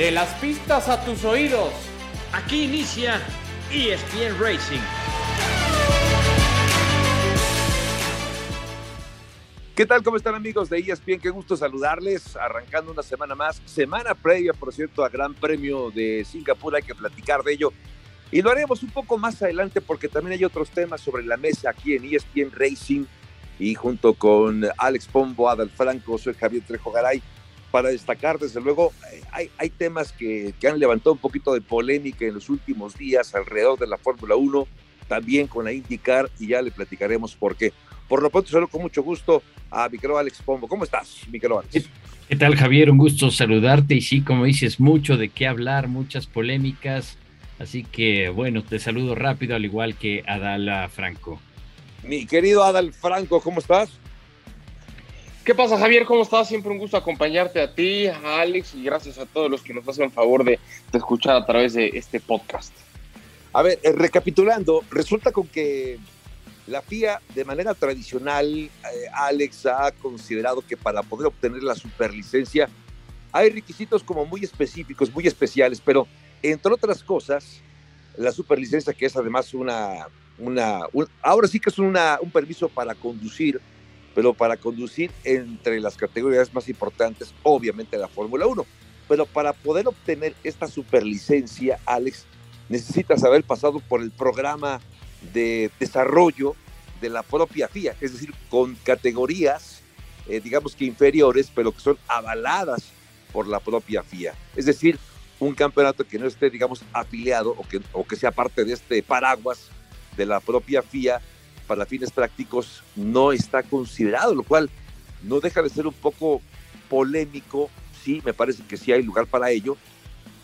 De las pistas a tus oídos. Aquí inicia ESPN Racing. ¿Qué tal? ¿Cómo están amigos de ESPN? Qué gusto saludarles. Arrancando una semana más. Semana previa, por cierto, a Gran Premio de Singapur. Hay que platicar de ello. Y lo haremos un poco más adelante porque también hay otros temas sobre la mesa aquí en ESPN Racing. Y junto con Alex Pombo, Adal Franco, soy Javier Trejo Garay. Para destacar, desde luego, eh, hay, hay temas que, que han levantado un poquito de polémica en los últimos días alrededor de la Fórmula 1, también con la IndyCar, y ya le platicaremos por qué. Por lo pronto, saludo con mucho gusto a mi querido Alex Pombo. ¿Cómo estás, mi querido Alex? ¿Qué tal, Javier? Un gusto saludarte. Y sí, como dices, mucho de qué hablar, muchas polémicas. Así que, bueno, te saludo rápido, al igual que Adala Franco. Mi querido Adal Franco, ¿cómo estás? ¿Qué pasa, Javier? ¿Cómo estás? Siempre un gusto acompañarte a ti, a Alex, y gracias a todos los que nos hacen favor de, de escuchar a través de este podcast. A ver, eh, recapitulando, resulta con que la FIA, de manera tradicional, eh, Alex ha considerado que para poder obtener la superlicencia hay requisitos como muy específicos, muy especiales, pero entre otras cosas, la superlicencia, que es además una, una un- ahora sí que es un permiso para conducir, pero para conducir entre las categorías más importantes, obviamente la Fórmula 1. Pero para poder obtener esta superlicencia, Alex, necesitas haber pasado por el programa de desarrollo de la propia FIA, es decir, con categorías, eh, digamos que inferiores, pero que son avaladas por la propia FIA. Es decir, un campeonato que no esté, digamos, afiliado o que, o que sea parte de este paraguas de la propia FIA para fines prácticos no está considerado, lo cual no deja de ser un poco polémico. Sí, me parece que sí hay lugar para ello,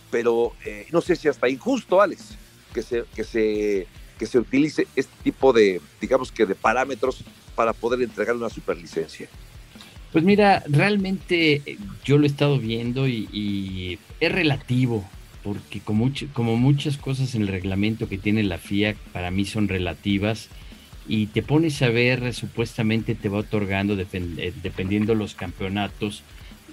pero eh, no sé si hasta injusto, Alex, que se, que se, que se utilice este tipo de, digamos que de parámetros para poder entregar una superlicencia. Pues mira, realmente eh, yo lo he estado viendo y, es relativo, porque como, como muchas cosas en el reglamento que tiene la FIA, para mí son relativas, y te pones a ver, supuestamente te va otorgando eh, dependiendo los campeonatos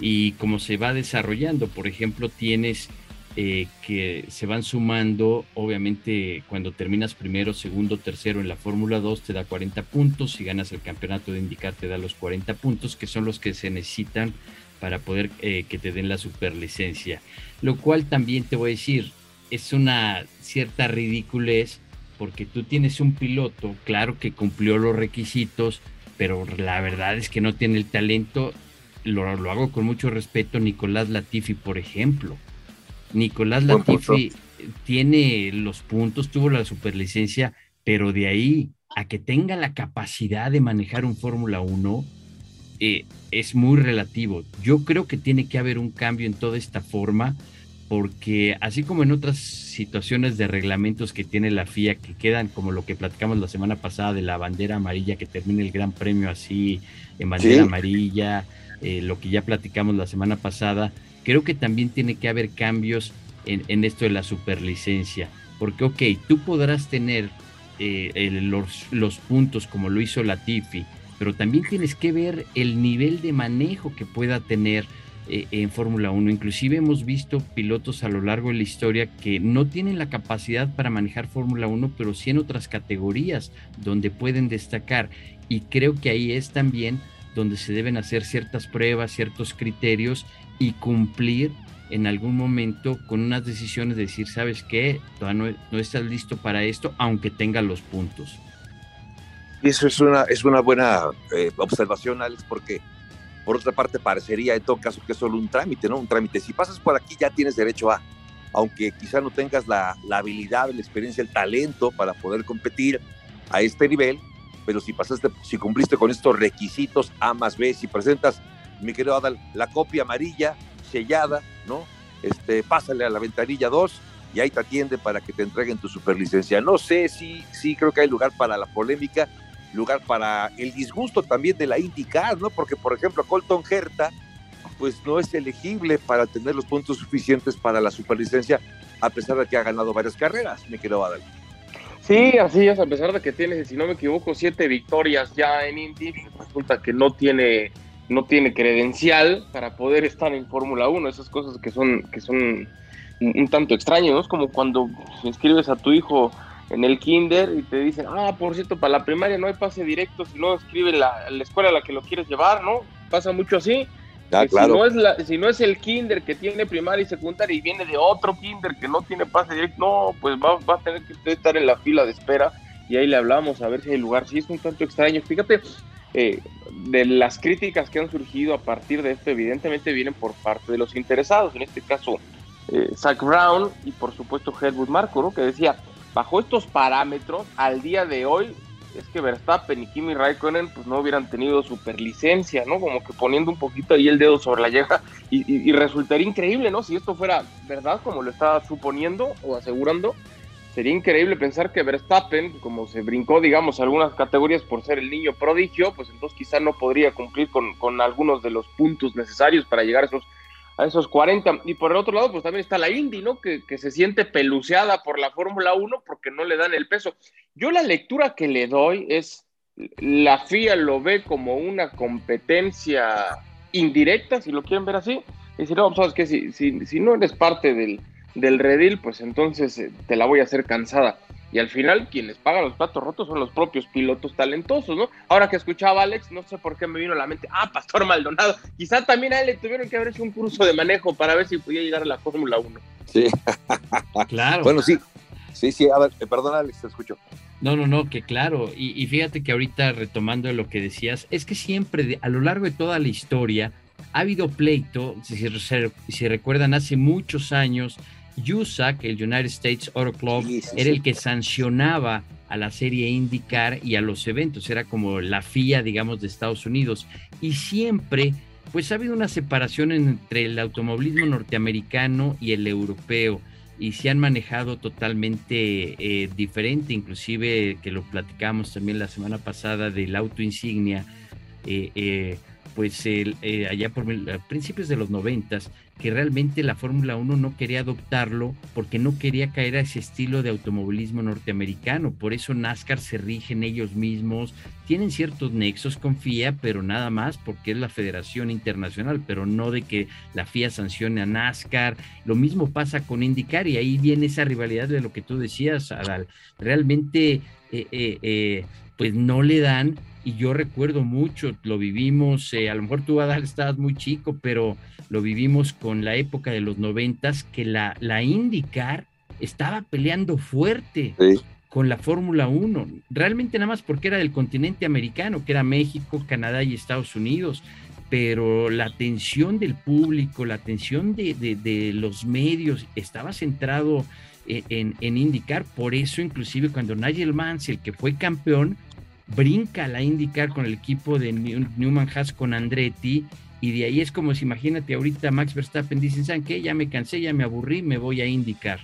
y cómo se va desarrollando. Por ejemplo, tienes eh, que se van sumando, obviamente cuando terminas primero, segundo, tercero en la Fórmula 2 te da 40 puntos, si ganas el campeonato de indicar te da los 40 puntos, que son los que se necesitan para poder eh, que te den la superlicencia. Lo cual también te voy a decir, es una cierta ridiculez porque tú tienes un piloto, claro que cumplió los requisitos, pero la verdad es que no tiene el talento. Lo, lo hago con mucho respeto, Nicolás Latifi, por ejemplo. Nicolás Buen punto. Latifi tiene los puntos, tuvo la superlicencia, pero de ahí a que tenga la capacidad de manejar un Fórmula 1 eh, es muy relativo. Yo creo que tiene que haber un cambio en toda esta forma, porque así como en otras situaciones de reglamentos que tiene la FIA, que quedan como lo que platicamos la semana pasada de la bandera amarilla, que termine el Gran Premio así en bandera Sí. amarilla, eh, lo que ya platicamos la semana pasada, creo que también tiene que haber cambios en, en esto de la superlicencia, porque ok, tú podrás tener eh, el- los, los puntos como lo hizo Latifi, pero también tienes que ver el nivel de manejo que pueda tener eh, en Fórmula 1. Inclusive hemos visto pilotos a lo largo de la historia que no tienen la capacidad para manejar Fórmula 1, pero sí en otras categorías donde pueden destacar. Y creo que ahí es también donde se deben hacer ciertas pruebas, ciertos criterios y cumplir en algún momento con unas decisiones de decir, ¿sabes qué? Todavía no, no estás listo para esto, aunque tenga los puntos. Y eso es una, es una buena eh, observación, Alex, porque por otra parte parecería en todo caso que es solo un trámite, ¿no? Un trámite. Si pasas por aquí ya tienes derecho a, aunque quizá no tengas la, la habilidad, la experiencia, el talento para poder competir a este nivel, pero si pasaste, si cumpliste con estos requisitos A más B, si presentas, mi querido Adal, la copia amarilla sellada, ¿no? Este, pásale a la ventanilla 2 y ahí te atiende para que te entreguen tu superlicencia. No sé si, sí creo que hay lugar para la polémica, lugar para el disgusto también de la IndyCar, ¿no? Porque, por ejemplo, Colton Herta, pues no es elegible para tener los puntos suficientes para la superlicencia, a pesar de que ha ganado varias carreras, mi querido Adal. Sí, así es, a pesar de que tiene, si no me equivoco, siete victorias ya en Indy, resulta que no tiene no tiene credencial para poder estar en Fórmula 1, esas cosas que son, que son un, tanto extrañas, ¿no? Es como cuando inscribes a tu hijo en el kinder y te dicen, ah, por cierto, para la primaria no hay pase directo, si no escribe la, la escuela a la que lo quieres llevar, ¿no? Pasa mucho así. Ah, si, no es la, si no es el kinder que tiene primaria y secundaria y viene de otro kinder que no tiene pase directo, no, pues va, va a tener que estar en la fila de espera y ahí le hablamos a ver si hay lugar. Sí, es un tanto extraño. Fíjate, eh, de las críticas que han surgido a partir de esto, evidentemente vienen por parte de los interesados, en este caso eh, Zach Brown y por supuesto Helmut Marko, ¿no? que decía, bajo estos parámetros, al día de hoy, es que Verstappen y Kimi Raikkonen pues no hubieran tenido superlicencia, ¿no? Como que poniendo un poquito ahí el dedo sobre la yeja y, y resultaría increíble, ¿no? Si esto fuera verdad, como lo estaba suponiendo o asegurando, sería increíble pensar que Verstappen, como se brincó, digamos, algunas categorías por ser el niño prodigio, pues entonces quizá no podría cumplir con, algunos de los puntos necesarios para llegar a esos, a esos 40. Y por el otro lado, pues también está la Indy, ¿no? Que, se siente peluceada por la Fórmula 1 porque no le dan el peso. Yo la lectura que le doy es, la FIA lo ve como una competencia indirecta, si lo quieren ver así. Y decir, no, pues, sabes que si, si, si no eres parte del del redil, pues entonces eh, te la voy a hacer cansada. Y al final, quienes pagan los platos rotos son los propios pilotos talentosos, ¿no? Ahora que escuchaba a Alex, no sé por qué me vino a la mente, ah, Pastor Maldonado, quizá también a él le tuvieron que haber hecho un curso de manejo para ver si podía llegar a la Fórmula 1. Sí, claro. Bueno, sí, sí, sí, a ver, eh, perdón Alex, te escucho. No, no, no, que claro, y, fíjate que ahorita retomando lo que decías, es que siempre a lo largo de toda la historia ha habido pleito, si, si recuerdan, hace muchos años, USAC, el United States Auto Club, era el que sancionaba a la serie IndyCar y a los eventos, era como la FIA, digamos, de Estados Unidos. Y siempre, pues ha habido una separación entre el automovilismo norteamericano y el europeo y se han manejado totalmente eh, diferente, inclusive que lo platicamos también la semana pasada del auto insignia. Eh, eh, pues el, eh, allá por principios de los noventas, que realmente la Fórmula 1 no quería adoptarlo porque no quería caer a ese estilo de automovilismo norteamericano. Por eso NASCAR se rigen ellos mismos, tienen ciertos nexos con FIA, pero nada más porque es la Federación Internacional, pero no de que la FIA sancione a NASCAR. Lo mismo pasa con IndyCar y ahí viene esa rivalidad de lo que tú decías, Adal. Realmente, eh, eh, pues no le dan y yo recuerdo mucho, lo vivimos, eh, a lo mejor tú, Adal, estabas muy chico, pero lo vivimos con la época de los noventas, que la, la IndyCar estaba peleando fuerte con la Fórmula 1, realmente nada más porque era del continente americano, que era México, Canadá y Estados Unidos, pero la atención del público, la atención de, de, los medios estaba centrado eh, en, en, IndyCar, por eso inclusive cuando Nigel Mansell, que fue campeón, brinca la IndyCar con el equipo de Newman Haas con Andretti y de ahí es como si imagínate ahorita Max Verstappen dicen, ¿saben qué? Ya me cansé, ya me aburrí, me voy a IndyCar.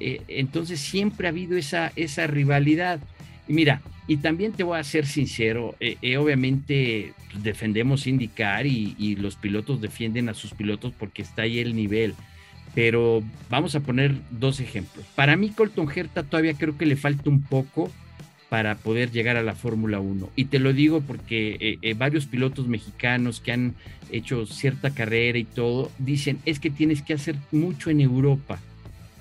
Eh, entonces siempre ha habido esa, esa rivalidad. Mira, y también te voy a ser sincero, eh, eh, obviamente defendemos IndyCar y, y los pilotos defienden a sus pilotos porque está ahí el nivel pero vamos a poner dos ejemplos. Para mí Colton Herta todavía creo que le falta un poco para poder llegar a la Fórmula 1. Y te lo digo porque eh, eh, varios pilotos mexicanos que han hecho cierta carrera y todo, dicen, es que tienes que hacer mucho en Europa,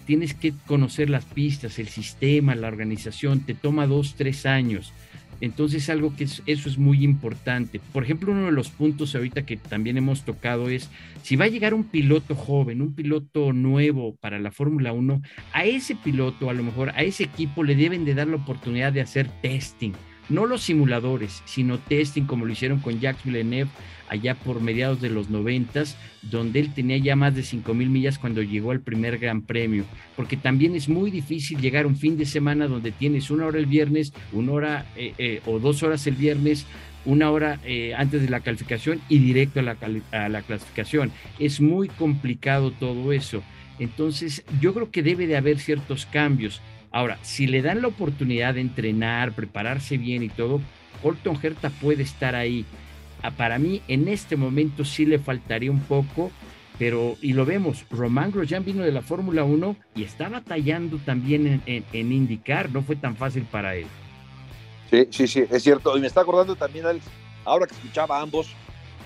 tienes que conocer las pistas, el sistema, la organización, te toma dos, tres años. Entonces algo que eso es muy importante. Por ejemplo, uno de los puntos ahorita que también hemos tocado es, si va a llegar un piloto joven, un piloto nuevo para la Fórmula 1, a ese piloto, a lo mejor a ese equipo le deben de dar la oportunidad de hacer testing, no los simuladores, sino testing como lo hicieron con Jacques Villeneuve allá por mediados de los noventas, donde él tenía ya más de cinco mil millas cuando llegó al primer Gran Premio, porque también es muy difícil llegar un fin de semana donde tienes una hora el viernes, una hora eh, eh, o dos horas el viernes, una hora eh, antes de la calificación y directo a la, a la clasificación. Es muy complicado todo eso. Entonces, yo creo que debe de haber ciertos cambios. Ahora, si le dan la oportunidad de entrenar, prepararse bien y todo, Colton Herta puede estar ahí. Ah, para mí en este momento sí le faltaría un poco, pero y lo vemos, Román Grosjean vino de la Fórmula 1 y está batallando también en, indicar, no fue tan fácil para él. Sí, sí, sí, es cierto. Y me está acordando también, Alex, ahora que escuchaba a ambos,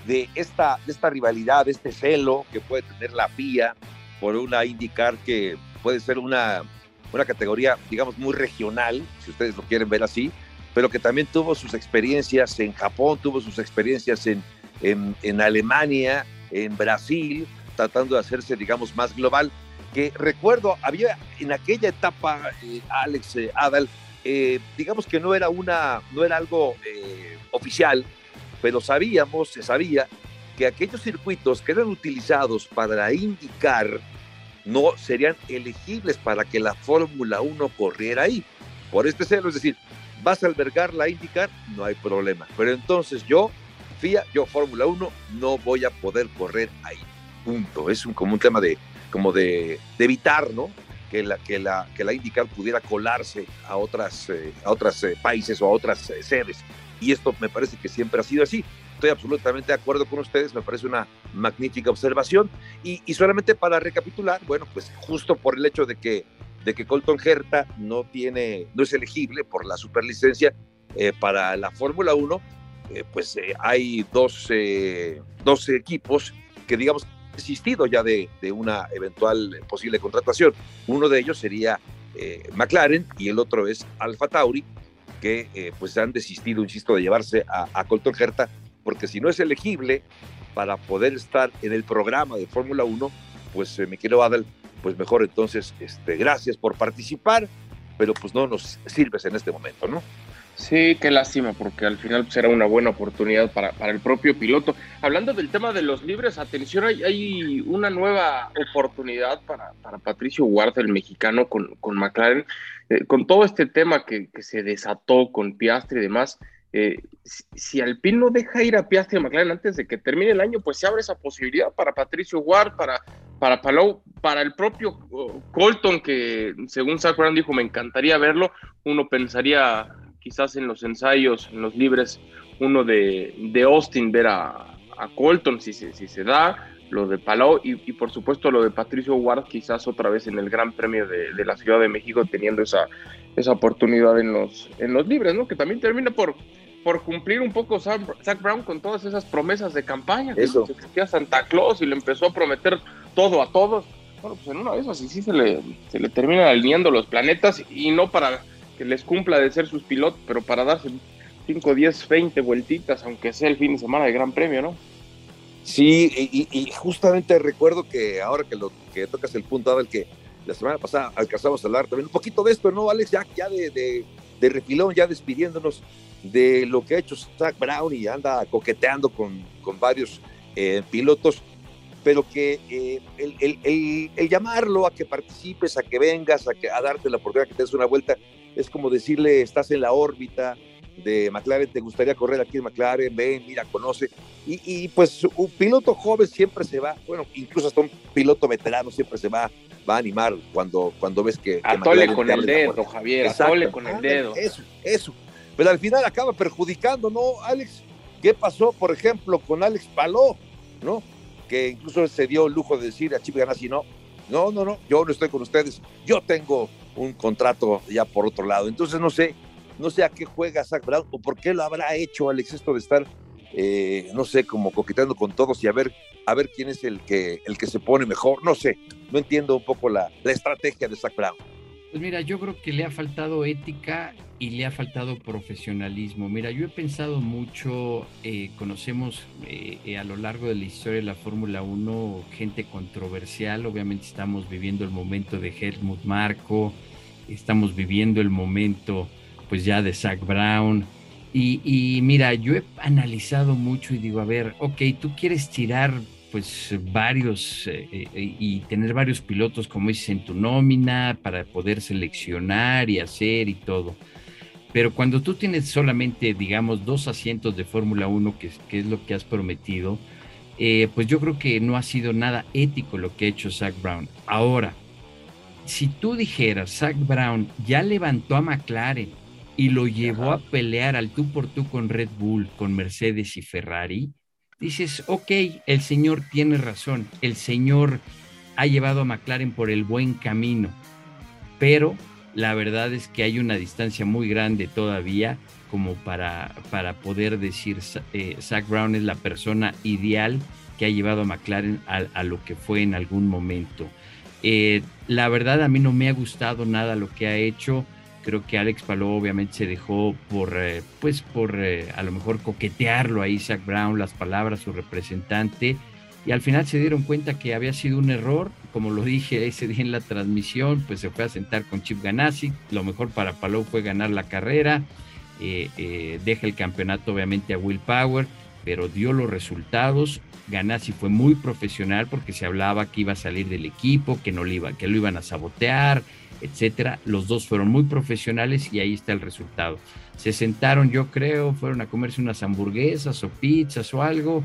de esta, de esta rivalidad, de este celo que puede tener la FIA por una indicar que puede ser una, una categoría, digamos, muy regional, si ustedes lo quieren ver así, pero que también tuvo sus experiencias en Japón, tuvo sus experiencias en, en, Alemania, en Brasil, tratando de hacerse, digamos, más global. Que recuerdo, había en aquella etapa, eh, Alex eh, Adal, eh, digamos que no era, una, no era algo oficial, pero sabíamos, se sabía, que aquellos circuitos que eran utilizados para indicar no serían elegibles para que la Fórmula 1 corriera ahí. Por este celo, es decir, vas a albergar la indicar, no hay problema. Pero entonces yo, FIA, yo Fórmula 1, no voy a poder correr ahí. Punto. Es un, como un tema de, como de, evitar, ¿no? Que la, que, la, que la IndyCar pudiera colarse a otras, eh, eh, países o a otras eh, sedes. Y esto me parece que siempre ha sido así. Estoy absolutamente de acuerdo con ustedes, me parece una magnífica observación. Y, solamente para recapitular, bueno, pues justo por el hecho de que, de que Colton Herta no, tiene, no es elegible por la superlicencia eh, para la Fórmula 1, eh, pues eh, hay dos, equipos que digamos existido ya de, de, una eventual posible contratación. Uno de ellos sería McLaren y el otro es Alfa Tauri, que pues han desistido, insisto, de llevarse a, Colton Herta, porque si no es elegible para poder estar en el programa de Fórmula 1, pues eh, me quiero Adal, pues mejor entonces, este, gracias por participar, pero pues no nos sirves en este momento, ¿no? Sí, qué lástima, porque al final será pues, una buena oportunidad para, para, el propio piloto. Hablando del tema de los libres, atención, hay, hay una nueva oportunidad para, para Patricio Huarta, el mexicano, con, con McLaren. Eh, con todo este tema que, que, se desató con Piastri y demás, eh, si, Alpine no deja ir a Piastri y McLaren antes de que termine el año, pues se abre esa posibilidad para Patricio Huart, para, para Palou, para el propio uh, Colton, que según Brown dijo, me encantaría verlo. Uno pensaría quizás en los ensayos, en los libres, uno de, de Austin, ver a, Colton si, si, si, se da, lo de Palau y, y, por supuesto lo de Patricio Ward, quizás otra vez en el Gran Premio de, de la Ciudad de México, teniendo esa, esa oportunidad en los, en los libres, ¿no? Que también termina por, por cumplir un poco Zach Brown con todas esas promesas de campaña. Eso. Que existía Santa Claus y le empezó a prometer todo a todos. Bueno, pues en una vez así sí se le, se le terminan alineando los planetas y no para que les cumpla de ser sus pilotos, pero para darse 5, 10, 20 vueltitas, aunque sea el fin de semana de Gran Premio, ¿no? Sí, y, y justamente recuerdo que ahora que, lo, que tocas el punto, del que la semana pasada alcanzamos a hablar también un poquito de esto, ¿no, Alex? Ya, ya de, de, de refilón, ya despidiéndonos de lo que ha hecho Zach Brown y anda coqueteando con, con varios eh, pilotos, pero que eh, el, el, el, el, llamarlo a que participes, a que vengas, a, que, a darte la oportunidad que te des una vuelta, es como decirle, estás en la órbita de McLaren, te gustaría correr aquí en McLaren, ven, mira, conoce. Y, y, pues un piloto joven siempre se va, bueno, incluso hasta un piloto veterano siempre se va, va a animar cuando, cuando ves que... Atole que con el dedo, Javier, atole con el dedo. Eso, eso. Pero al final acaba perjudicando, ¿no, Alex? ¿Qué pasó, por ejemplo, con Alex Paló, ¿no? Que incluso se dio el lujo de decir a Chip Ganassi, no, no, no, no, yo no estoy con ustedes, yo tengo un contrato ya por otro lado. Entonces no sé, no sé a qué juega Zach Brown o por qué lo habrá hecho Alex esto de estar, eh, no sé, como coqueteando con todos y a ver, a ver quién es el que, el que se pone mejor. No sé, no entiendo un poco la, la estrategia de Zach Brown. Pues mira, yo creo que le ha faltado ética y le ha faltado profesionalismo. Mira, yo he pensado mucho, eh, conocemos eh, eh, a lo largo de la historia de la Fórmula 1 gente controversial, obviamente estamos viviendo el momento de Helmut Marco, estamos viviendo el momento pues ya de Zach Brown. Y, y mira, yo he analizado mucho y digo, a ver, ok, tú quieres tirar pues varios eh, eh, y tener varios pilotos como dices en tu nómina para poder seleccionar y hacer y todo. Pero cuando tú tienes solamente, digamos, dos asientos de Fórmula 1, que, que, es lo que has prometido, eh, pues yo creo que no ha sido nada ético lo que ha hecho Zach Brown. Ahora, si tú dijeras, Zach Brown ya levantó a McLaren y lo llevó Ajá. a pelear al tú por tú con Red Bull, con Mercedes y Ferrari, dices, ok, el señor tiene razón, el señor ha llevado a McLaren por el buen camino, pero la verdad es que hay una distancia muy grande todavía como para, para poder decir eh, Zach Brown es la persona ideal que ha llevado a McLaren a, lo que fue en algún momento. Eh, la verdad a mí no me ha gustado nada lo que ha hecho. Creo que Alex Palou obviamente se dejó por, eh, pues por a lo mejor coquetearlo a Isaac Brown, las palabras, su representante y al final se dieron cuenta que había sido un error, como lo dije ese día en la transmisión, pues se fue a sentar con Chip Ganassi, lo mejor para Palou fue ganar la carrera, eh, eh, deja el campeonato obviamente a Will Power, pero dio los resultados, Ganassi fue muy profesional porque se hablaba que iba a salir del equipo, que no lo iba, que lo iban a sabotear, etcétera. Los dos fueron muy profesionales y ahí está el resultado. Se sentaron, yo creo, fueron a comerse unas hamburguesas o pizzas o algo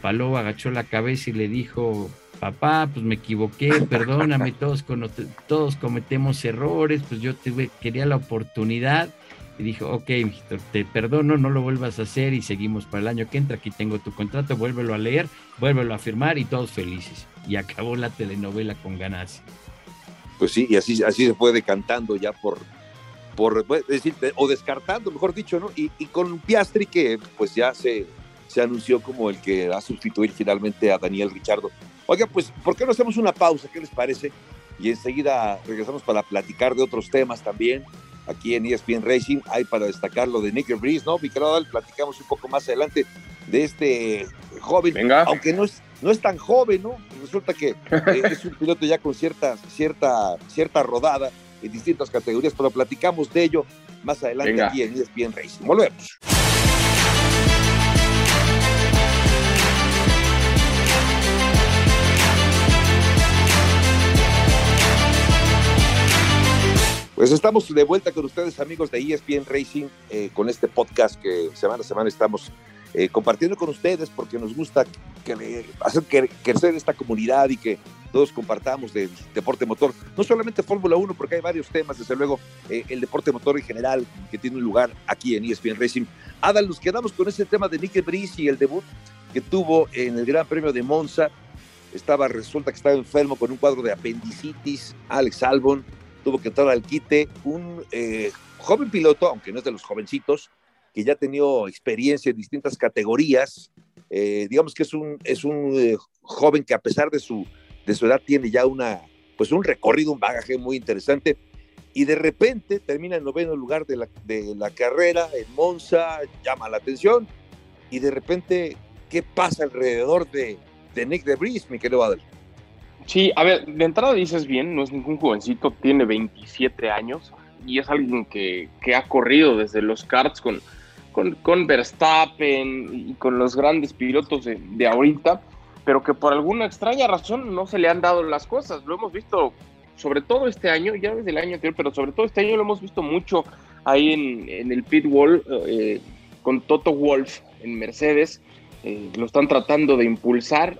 Paló agachó la cabeza y le dijo, papá, pues me equivoqué, perdóname, todos, todos cometemos errores, pues yo tuve, quería la oportunidad. Y dijo, ok, te perdono, no lo vuelvas a hacer y seguimos para el año que entra. Aquí tengo tu contrato, vuélvelo a leer, vuélvelo a firmar y todos felices. Y acabó la telenovela con ganas. Pues sí, y así, así se fue decantando ya por, por decir, o descartando, mejor dicho, ¿no? Y, y con Piastri que pues ya se, se anunció como el que va a sustituir finalmente a Daniel Richardo. Oiga, pues, ¿por qué no hacemos una pausa? ¿Qué les parece? Y enseguida regresamos para platicar de otros temas también. Aquí en ESPN Racing hay para destacar lo de Nick Breeze, ¿no? Mi platicamos un poco más adelante de este joven, Venga. aunque no es, no es tan joven, ¿no? Resulta que eh, es un piloto ya con cierta, cierta, cierta rodada en distintas categorías, pero platicamos de ello más adelante aquí en ESPN Racing. Volvemos. Pues estamos de vuelta con ustedes, amigos de ESPN Racing, eh, con este podcast que semana a semana estamos eh, compartiendo con ustedes porque nos gusta que, hacer crecer esta comunidad y que todos compartamos del deporte motor. No solamente Fórmula 1, porque hay varios temas, desde luego, eh, el deporte motor en general, que tiene un lugar aquí en ESPN Racing. Adal, nos quedamos con ese tema de Nicky Brice y el debut que tuvo en el Gran Premio de Monza. Estaba, resulta que estaba enfermo con un cuadro de apendicitis, Alex Albon tuvo que entrar al quite un eh, joven piloto, aunque no es de los jovencitos, que ya ha tenido experiencia en distintas categorías. Eh, digamos que es un, es un eh, joven que a pesar de su, de su edad tiene ya una, pues un recorrido, un bagaje muy interesante. Y de repente termina en noveno lugar de la, de la carrera en Monza, llama la atención. Y de repente, ¿qué pasa alrededor de, de Nick DeBris, mi querido Adel? Sí, a ver, de entrada dices bien, no es ningún jovencito, tiene 27 años y es alguien que, ha corrido desde los karts con, con, Verstappen y con los grandes pilotos de, ahorita, pero que por alguna extraña razón no se le han dado las cosas. Lo hemos visto sobre todo este año, ya desde el año anterior, pero sobre todo este año lo hemos visto mucho ahí en, el pit wall eh, con Toto Wolf en Mercedes. Eh, lo están tratando de impulsar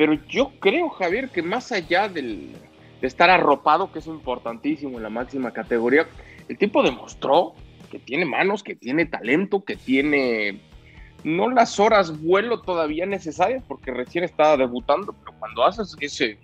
pero yo creo, Javier, que más allá del, de estar arropado, que es importantísimo en la máxima categoría, el tipo demostró que tiene manos, que tiene talento, que tiene no las horas vuelo todavía necesarias, porque recién estaba debutando, pero cuando haces ese,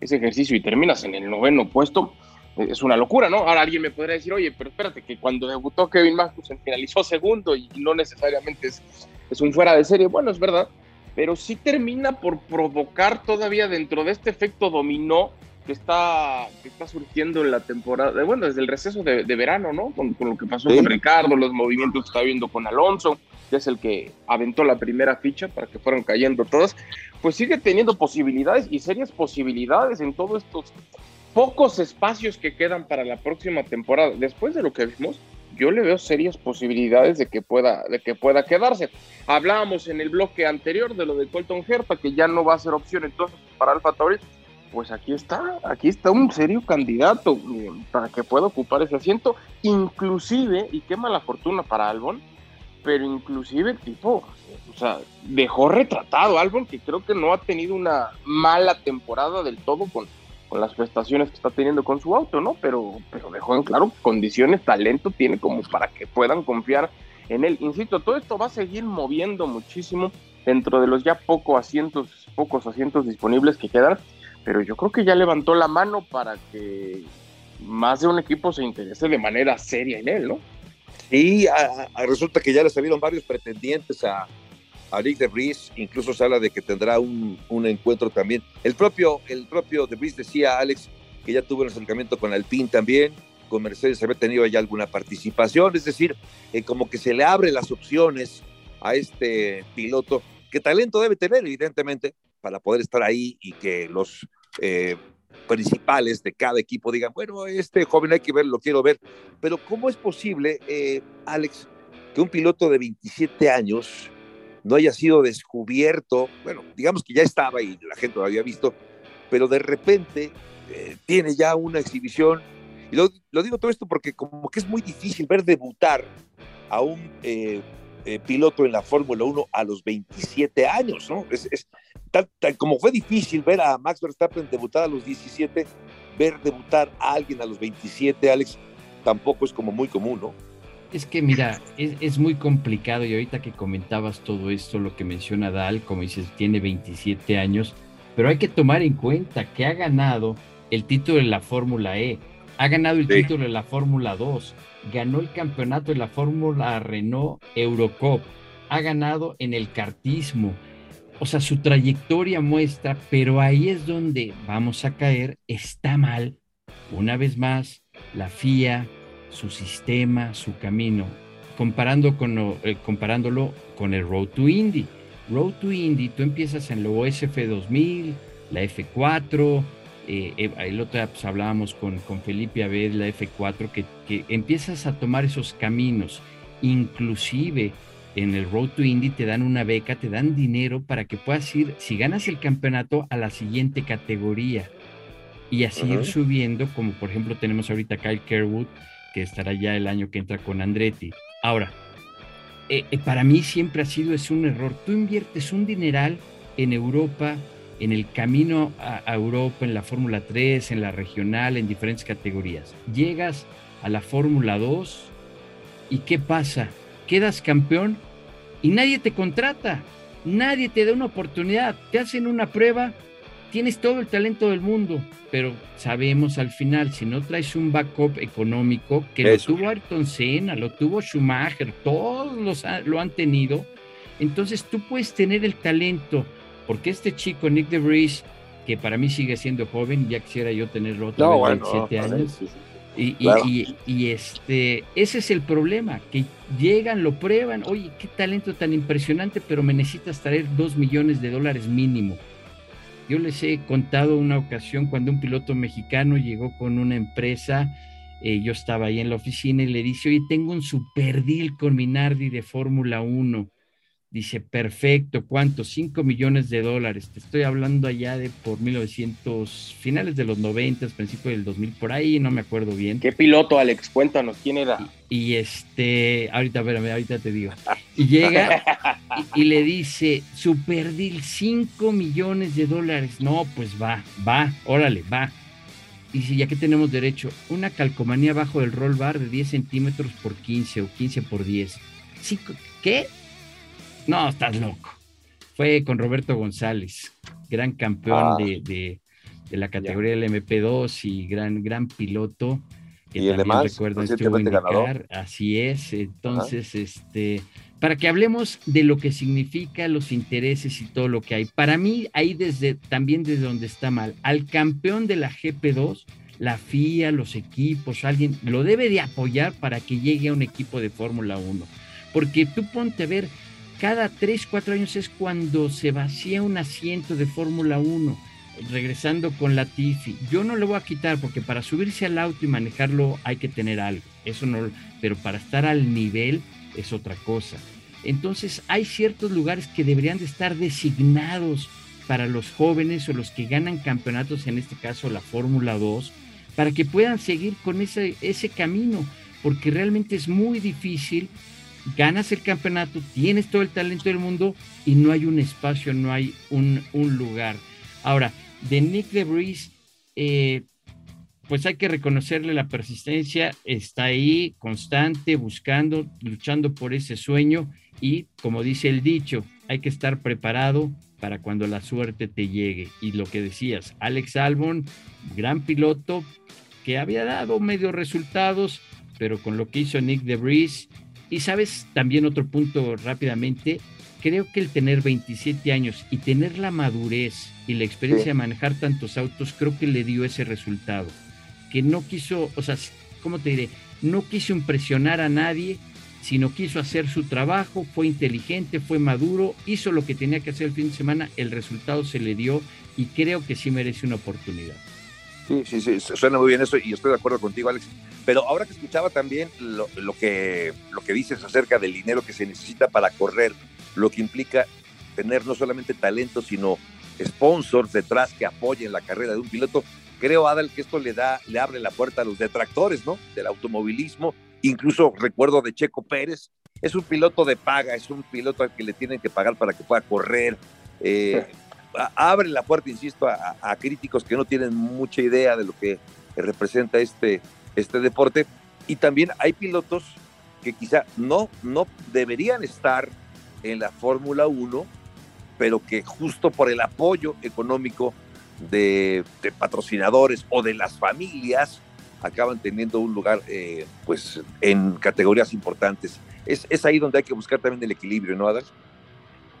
ese ejercicio y terminas en el noveno puesto, es una locura, ¿no? Ahora alguien me podría decir, oye, pero espérate, que cuando debutó Kevin Magnussen finalizó segundo y no necesariamente es, es un fuera de serie. Bueno, es verdad, pero sí termina por provocar todavía dentro de este efecto dominó que está, que está surgiendo en la temporada, bueno, desde el receso de, verano, ¿no? Con, lo que pasó con Ricardo, los movimientos que está viendo con Alonso, que es el que aventó la primera ficha para que fueran cayendo todas, pues sigue teniendo posibilidades y serias posibilidades en todos estos pocos espacios que quedan para la próxima temporada. Después de lo que vimos, yo le veo serias posibilidades de que pueda, de que pueda quedarse. Hablábamos en el bloque anterior de lo de Colton Herta, que ya no va a ser opción entonces para Alfa Tauri. Pues aquí está, aquí está un serio candidato eh, para que pueda ocupar ese asiento, inclusive, y qué mala fortuna para Albon, pero inclusive el tipo, o sea, dejó retratado Albon, que creo que no ha tenido una mala temporada del todo con, con las prestaciones que está teniendo con su auto, ¿no? Pero, pero dejó en claro condiciones, talento tiene como para que puedan confiar en él. Insisto, todo esto va a seguir moviendo muchísimo dentro de los ya pocos asientos, pocos asientos disponibles que quedan, pero yo creo que ya levantó la mano para que más de un equipo se interese de manera seria en él, ¿no? Y resulta que ya le salieron varios pretendientes a, a Rick de Vries, incluso se habla de que tendrá un, un, encuentro también. El propio, el propio de Vries decía, Alex, que ya tuvo un acercamiento con Alpine también, con Mercedes había tenido ya alguna participación, es decir, eh, como que se le abren las opciones a este piloto, que talento debe tener, evidentemente, para poder estar ahí y que los eh, principales de cada equipo digan, bueno, este joven hay que ver, lo quiero ver, pero ¿cómo es posible, eh, Alex, que un piloto de 27 años no haya sido descubierto, bueno, digamos que ya estaba y la gente lo había visto, pero de repente eh, tiene ya una exhibición, y lo, digo todo esto porque como que es muy difícil ver debutar a un piloto en la Fórmula 1 a los 27 años, ¿no? Es, es, como fue difícil ver a Max Verstappen debutar a los 17, ver debutar a alguien a los 27, Alex, tampoco es como muy común, ¿no? Es que mira, es, muy complicado y ahorita que comentabas todo esto, lo que menciona Dal, como dices, tiene 27 años, pero hay que tomar en cuenta que ha ganado el título de la Fórmula E, ha ganado el título de la Fórmula 2, ganó el campeonato de la Fórmula Renault Eurocup, ha ganado en el kartismo, o sea, su trayectoria muestra, pero ahí es donde vamos a caer, está mal, una vez más, la FIA, su sistema, su camino, comparando con eh, comparándolo con el Road to Indy. Road to Indy, tú empiezas en la OSF 2000, la F4, eh, el otro día pues, hablábamos con, con Felipe Abed, la F4, que, que empiezas a tomar esos caminos, inclusive en el Road to Indy te dan una beca, te dan dinero para que puedas ir, si ganas el campeonato, a la siguiente categoría y así ir subiendo, como por ejemplo tenemos ahorita Kyle Kerwood, que estará ya el año que entra con Andretti. Ahora, eh, eh, para mí siempre ha sido es un error. Tú inviertes un dineral en Europa, en el camino a, Europa, en la Fórmula 3, en la regional, en diferentes categorías. Llegas a la Fórmula 2 y ¿qué pasa? Quedas campeón y nadie te contrata, nadie te da una oportunidad, te hacen una prueba, tienes todo el talento del mundo, pero sabemos al final, si no traes un backup económico, que lo tuvo Ayrton Senna, lo tuvo Schumacher, todos los, lo han tenido, entonces tú puedes tener el talento, porque este chico, Nick DeVries, que para mí sigue siendo joven, ya quisiera yo tenerlo otro no, 27 años. Y, este, ese es el problema, que llegan, lo prueban, oye, qué talento tan impresionante, pero me necesitas traer dos millones de dólares mínimo. Yo les he contado una ocasión cuando un piloto mexicano llegó con una empresa, eh, yo estaba ahí en la oficina y le dice, oye, tengo un super deal con Minardi de Fórmula 1 Dice, perfecto, ¿cuánto? 5 millones de dólares. Te estoy hablando allá de por 1900, finales de los 90, principios del 2000, por ahí, no me acuerdo bien. ¿Qué piloto, Alex? Cuéntanos, ¿quién era? Y, este, ahorita, espérame, ahorita te digo. Y llega y, le dice, super deal, 5 millones de dólares. No, pues va, va, órale, va. Y si ya que tenemos derecho, una calcomanía bajo el roll bar de 10 centímetros por 15 o 15 por 10. ¿Qué? No, estás loco. Fue con Roberto González, gran campeón ah. de, la categoría del MP2 y gran, gran piloto. Que y además, recuerdo estuvo indicar. Así es. Entonces, este, para que hablemos de lo que significa los intereses y todo lo que hay. Para mí, ahí desde, también desde donde está mal, al campeón de la GP2, la FIA, los equipos, alguien lo debe de apoyar para que llegue a un equipo de Fórmula 1. Porque tú ponte a ver, cada 3, 4 años es cuando se vacía un asiento de Fórmula 1, regresando con la Tifi. Yo no lo voy a quitar porque para subirse al auto y manejarlo hay que tener algo, eso no, pero para estar al nivel es otra cosa. Entonces hay ciertos lugares que deberían de estar designados para los jóvenes o los que ganan campeonatos, en este caso la Fórmula 2, para que puedan seguir con ese camino, porque realmente es muy difícil ganas el campeonato, tienes todo el talento del mundo y no hay un espacio, no hay un, lugar. Ahora, de Nick DeVries, eh, pues hay que reconocerle la persistencia, está ahí constante, buscando, luchando por ese sueño y como dice el dicho, hay que estar preparado para cuando la suerte te llegue. Y lo que decías, Alex Albon, gran piloto, que había dado medio resultados, pero con lo que hizo Nick DeVries. Y sabes, también otro punto rápidamente, creo que el tener 27 años y tener la madurez y la experiencia de manejar tantos autos, creo que le dio ese resultado. Que no quiso, o sea, ¿cómo te diré? No quiso impresionar a nadie, sino quiso hacer su trabajo, fue inteligente, fue maduro, hizo lo que tenía que hacer el fin de semana, el resultado se le dio y creo que sí merece una oportunidad. Sí, sí, sí, suena muy bien eso y estoy de acuerdo contigo, Alex. Pero ahora que escuchaba también lo, lo, que, lo que dices acerca del dinero que se necesita para correr, lo que implica tener no solamente talento, sino sponsors detrás que apoyen la carrera de un piloto, creo, Adal, que esto le da, le abre la puerta a los detractores, ¿no? Del automovilismo. Incluso recuerdo de Checo Pérez, es un piloto de paga, es un piloto al que le tienen que pagar para que pueda correr. Eh, abre la puerta, insisto, a, críticos que no tienen mucha idea de lo que representa este, este deporte. Y también hay pilotos que quizá no, no deberían estar en la Fórmula 1, pero que justo por el apoyo económico de, patrocinadores o de las familias acaban teniendo un lugar eh, pues en categorías importantes. Es, es ahí donde hay que buscar también el equilibrio, ¿no, Adal?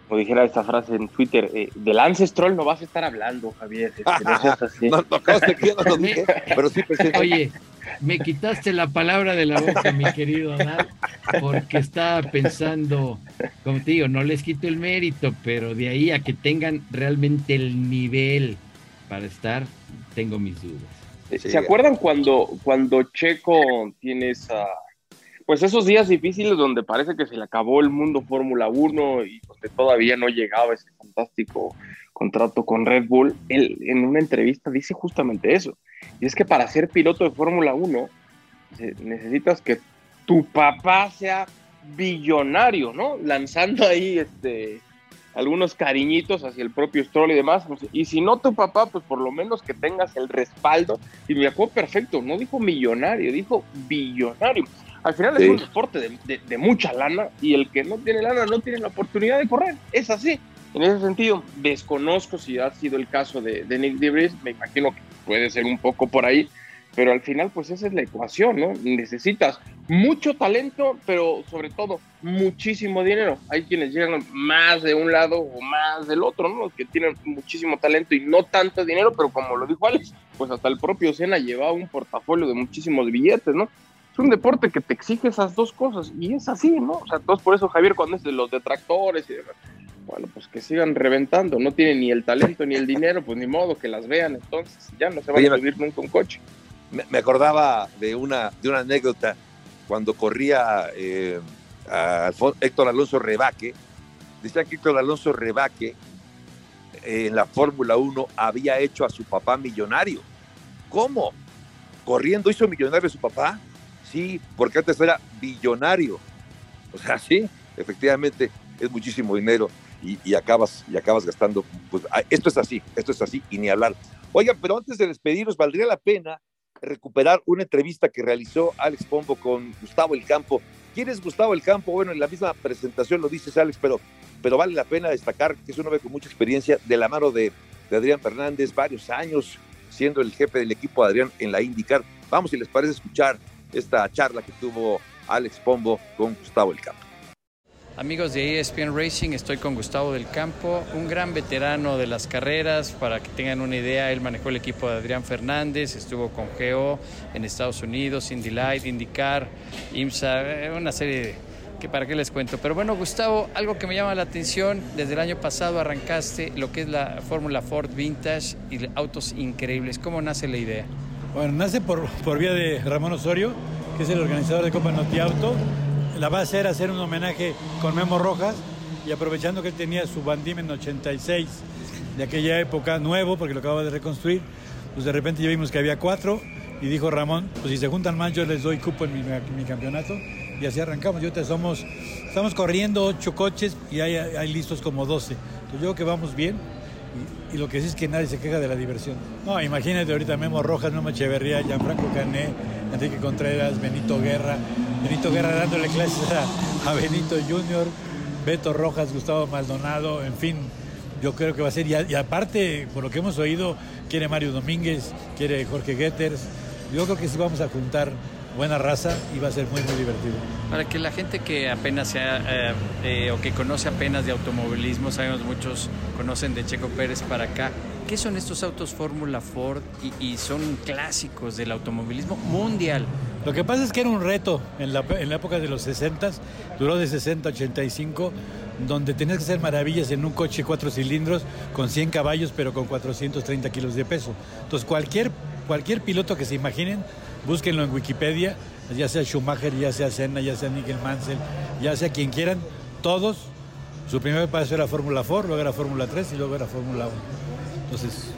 Como dijera esta frase en Twitter, eh, de Lance Stroll no vas a estar hablando, Javier. Este, no, no, no, dije, pero sí Oye, me quitaste la palabra de la boca, mi querido Adal, porque estaba pensando, como te digo, no les quito el mérito, pero de ahí a que tengan realmente el nivel para estar, tengo mis dudas. ¿Se acuerdan cuando, cuando Checo tiene esa pues esos días difíciles donde parece que se le acabó el mundo Fórmula 1 y donde todavía no llegaba ese fantástico contrato con Red Bull, él en una entrevista dice justamente eso. Y es que para ser piloto de Fórmula 1 necesitas que tu papá sea billonario, ¿no? Lanzando ahí este, algunos cariñitos hacia el propio Stroll y demás. Y si no tu papá, pues por lo menos que tengas el respaldo. Y me acuerdo perfecto, no dijo millonario, dijo billonario. Al final es un deporte de, mucha lana y el que no tiene lana no tiene la oportunidad de correr. Es así. En ese sentido, desconozco si ha sido el caso de, Nick DeVries, me imagino que puede ser un poco por ahí, pero al final pues esa es la ecuación, ¿no? Necesitas mucho talento, pero sobre todo muchísimo dinero. Hay quienes llegan más de un lado o más del otro, ¿no? Los que tienen muchísimo talento y no tanto dinero, pero como lo dijo Alex, pues hasta el propio Senna llevaba un portafolio de muchísimos billetes, ¿no? Un deporte que te exige esas dos cosas y es así, ¿no? O sea, todos por eso Javier cuando es de los detractores y demás, bueno, pues que sigan reventando, no tienen ni el talento ni el dinero, pues ni modo que las vean, entonces ya no se van a subir nunca un coche. Me, acordaba de una, de una anécdota cuando corría eh, Héctor Alonso Rebaque, decía que Héctor Alonso Rebaque en la Fórmula 1 había hecho a su papá millonario. ¿Cómo? Corriendo hizo millonario a su papá. Sí, porque antes era billonario. O sea, sí, efectivamente es muchísimo dinero y, acabas, y acabas gastando. Pues, ah, esto es así, esto es así y ni hablar. Oigan, pero antes de despedirnos, valdría la pena recuperar una entrevista que realizó Alex Pombo con Gustavo El Campo. ¿Quién es Gustavo El Campo? Bueno, en la misma presentación lo dices, Alex, pero, pero vale la pena destacar que es un hombre con mucha experiencia de la mano de, de Adrián Fernández, varios años siendo el jefe del equipo de Adrián en la IndyCar. Vamos, si les parece escuchar esta charla que tuvo Alex Pombo con Gustavo del Campo. Amigos de ESPN Racing, estoy con Gustavo del Campo, un gran veterano de las carreras. Para que tengan una idea, él manejó el equipo de Adrián Fernández, estuvo con Geo en Estados Unidos, Indy Light, IndyCar, IMSA, eh, una serie que para qué les cuento. Pero bueno, Gustavo, algo que me llama la atención, desde el año pasado arrancaste lo que es la Fórmula Ford Vintage y autos increíbles. ¿Cómo nace la idea? Bueno, nace por, por vía de Ramón Osorio, que es el organizador de Copa Noti Auto. La base era hacer un homenaje con Memo Rojas y aprovechando que él tenía su en 86 de aquella época nuevo, porque lo acababa de reconstruir, pues de repente ya vimos que había cuatro y dijo Ramón, pues si se juntan más yo les doy cupo en mi, campeonato y así arrancamos. Yo te somos, estamos corriendo ocho coches y hay, hay listos como 12. Entonces yo creo que vamos bien y lo que sí es que nadie se queja de la diversión. No, imagínate ahorita Memo Rojas, Memo Echeverría, Gianfranco Cané, Enrique Contreras, Benito Guerra, Benito Guerra dándole clases a, Benito Junior, Beto Rojas, Gustavo Maldonado, en fin, yo creo que va a ser, y, aparte, por lo que hemos oído, quiere Mario Domínguez, quiere Jorge Getters, yo creo que sí vamos a juntar buena raza y va a ser muy, muy divertido. Para que la gente que apenas sea eh, eh, o que conoce apenas de automovilismo, sabemos muchos conocen de Checo Pérez para acá. ¿Qué son estos autos Fórmula Ford y, y, son clásicos del automovilismo mundial? Lo que pasa es que era un reto en la, en la época de los 60, duró de 60 a 85, donde tenías que hacer maravillas en un coche cuatro cilindros con 100 caballos, pero con 430 kilos de peso. Entonces, cualquier, cualquier piloto que se imaginen, búsquenlo en Wikipedia, ya sea Schumacher, ya sea Senna, ya sea Nigel Mansell, ya sea quien quieran, todos. Su primer paso era Fórmula 4, luego era Fórmula 3 y luego era Fórmula 1. Entonces,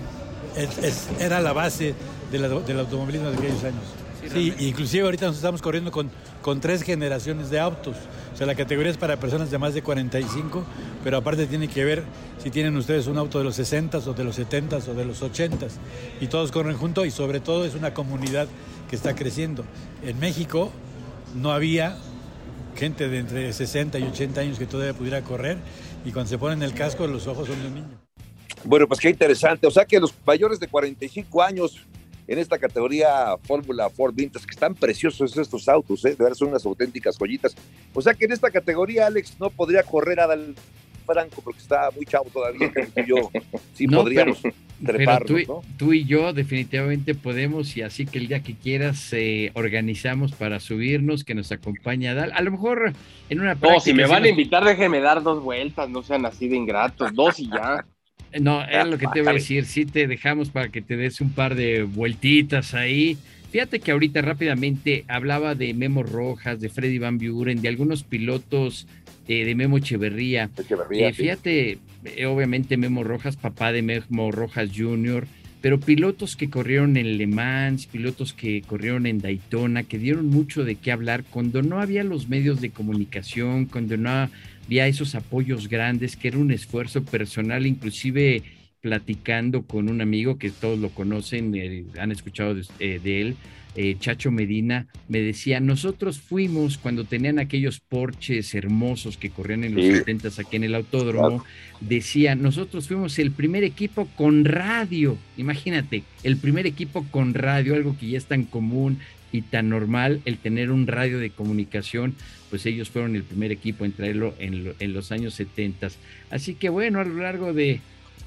es, es, era la base de la, del automovilismo de aquellos años. Sí, sí inclusive ahorita nos estamos corriendo con, con tres generaciones de autos. O sea, la categoría es para personas de más de 45, pero aparte tiene que ver si tienen ustedes un auto de los 60 o de los 70 o de los 80 y todos corren juntos y sobre todo es una comunidad que está creciendo. En México no había gente de entre 60 y 80 años que todavía pudiera correr y cuando se ponen el casco los ojos son de un niño. Bueno, pues qué interesante. O sea que los mayores de 45 años en esta categoría Fórmula Ford Vintage, que están preciosos estos autos, ¿eh? de verdad son unas auténticas joyitas. O sea que en esta categoría Alex no podría correr a Dal Franco porque está muy chavo todavía, que yo sí no, podríamos pero, treparnos, pero tú, ¿no? tú, y yo definitivamente podemos y así que el día que quieras eh, organizamos para subirnos, que nos acompaña Dal. A lo mejor en una No, si me van a invitar, déjeme dar dos vueltas, no sean así de ingratos, dos y ya. No, es lo que te iba a decir. Sí te dejamos para que te des un par de vueltitas ahí. Fíjate que ahorita rápidamente hablaba de Memo Rojas, de Freddy Van Buren, de algunos pilotos eh, de Memo Echeverría. Echeverría eh, fíjate, obviamente Memo Rojas, papá de Memo Rojas Jr., pero pilotos que corrieron en Le Mans, pilotos que corrieron en Daytona, que dieron mucho de qué hablar cuando no había los medios de comunicación, cuando no había esos apoyos grandes, que era un esfuerzo personal, inclusive platicando con un amigo que todos lo conocen, eh, han escuchado de, eh, de él, eh, Chacho Medina, me decía, nosotros fuimos cuando tenían aquellos porches hermosos que corrían en los Sí. 70 aquí en el autódromo, decía, nosotros fuimos el primer equipo con radio, imagínate, el primer equipo con radio, algo que ya es tan común y tan normal, el tener un radio de comunicación, pues ellos fueron el primer equipo en traerlo en, lo- en los años 70. Así que bueno, a lo largo de,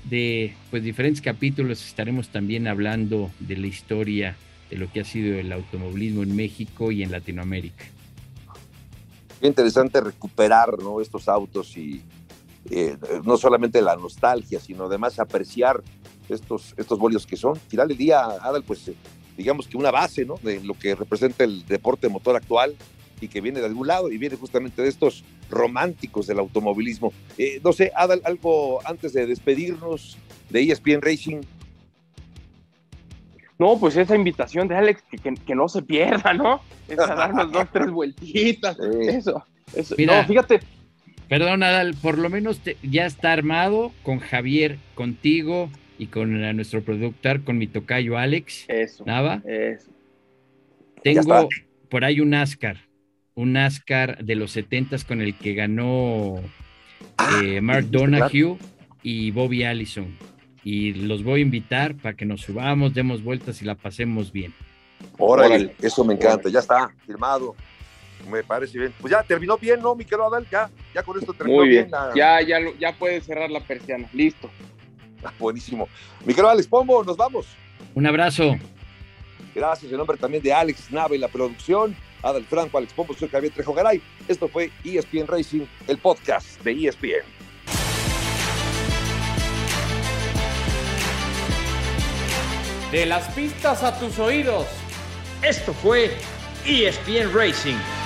de pues diferentes capítulos estaremos también hablando de la historia de lo que ha sido el automovilismo en México y en Latinoamérica. Qué interesante recuperar ¿no? estos autos y eh, no solamente la nostalgia, sino además apreciar estos, estos bolios que son. Al final del día, Adal, pues eh, digamos que una base ¿no? de lo que representa el deporte motor actual y que viene de algún lado y viene justamente de estos románticos del automovilismo. Eh, no sé, Adal, algo antes de despedirnos de ESPN Racing. No, pues esa invitación de Alex, que, no se pierda, ¿no? Es a darnos dos, tres vueltitas. Sí. Eso, eso. Mira. No, fíjate, Perdón, Adal, por lo menos te- ya está armado con Javier, contigo y con nuestro productor, con mi tocayo Alex eso. Nava. Eso. Tengo por ahí un NASCAR, un NASCAR de los 70 con el que ganó eh, Mark sí, claro. Donahue y Bobby Allison. Y los voy a invitar para que nos subamos, demos vueltas y la pasemos bien. Órale, Órale. eso me encanta, ya está, firmado. Me parece bien. Pues ya terminó bien, ¿no, mi querido Adal? Ya, ya con esto terminó Muy bien. la- Ya, ya, ya puedes cerrar la persiana. Listo. Ah, Buenísimo. Mi querido Alex Pombo, nos vamos. Un abrazo. Gracias en nombre también de Alex Nave en la producción, Adal Franco, Alex Pombo, soy Javier Trejo Garay. Esto fue ESPN Racing, el podcast de ESPN. De las pistas a tus oídos. Esto fue ESPN Racing.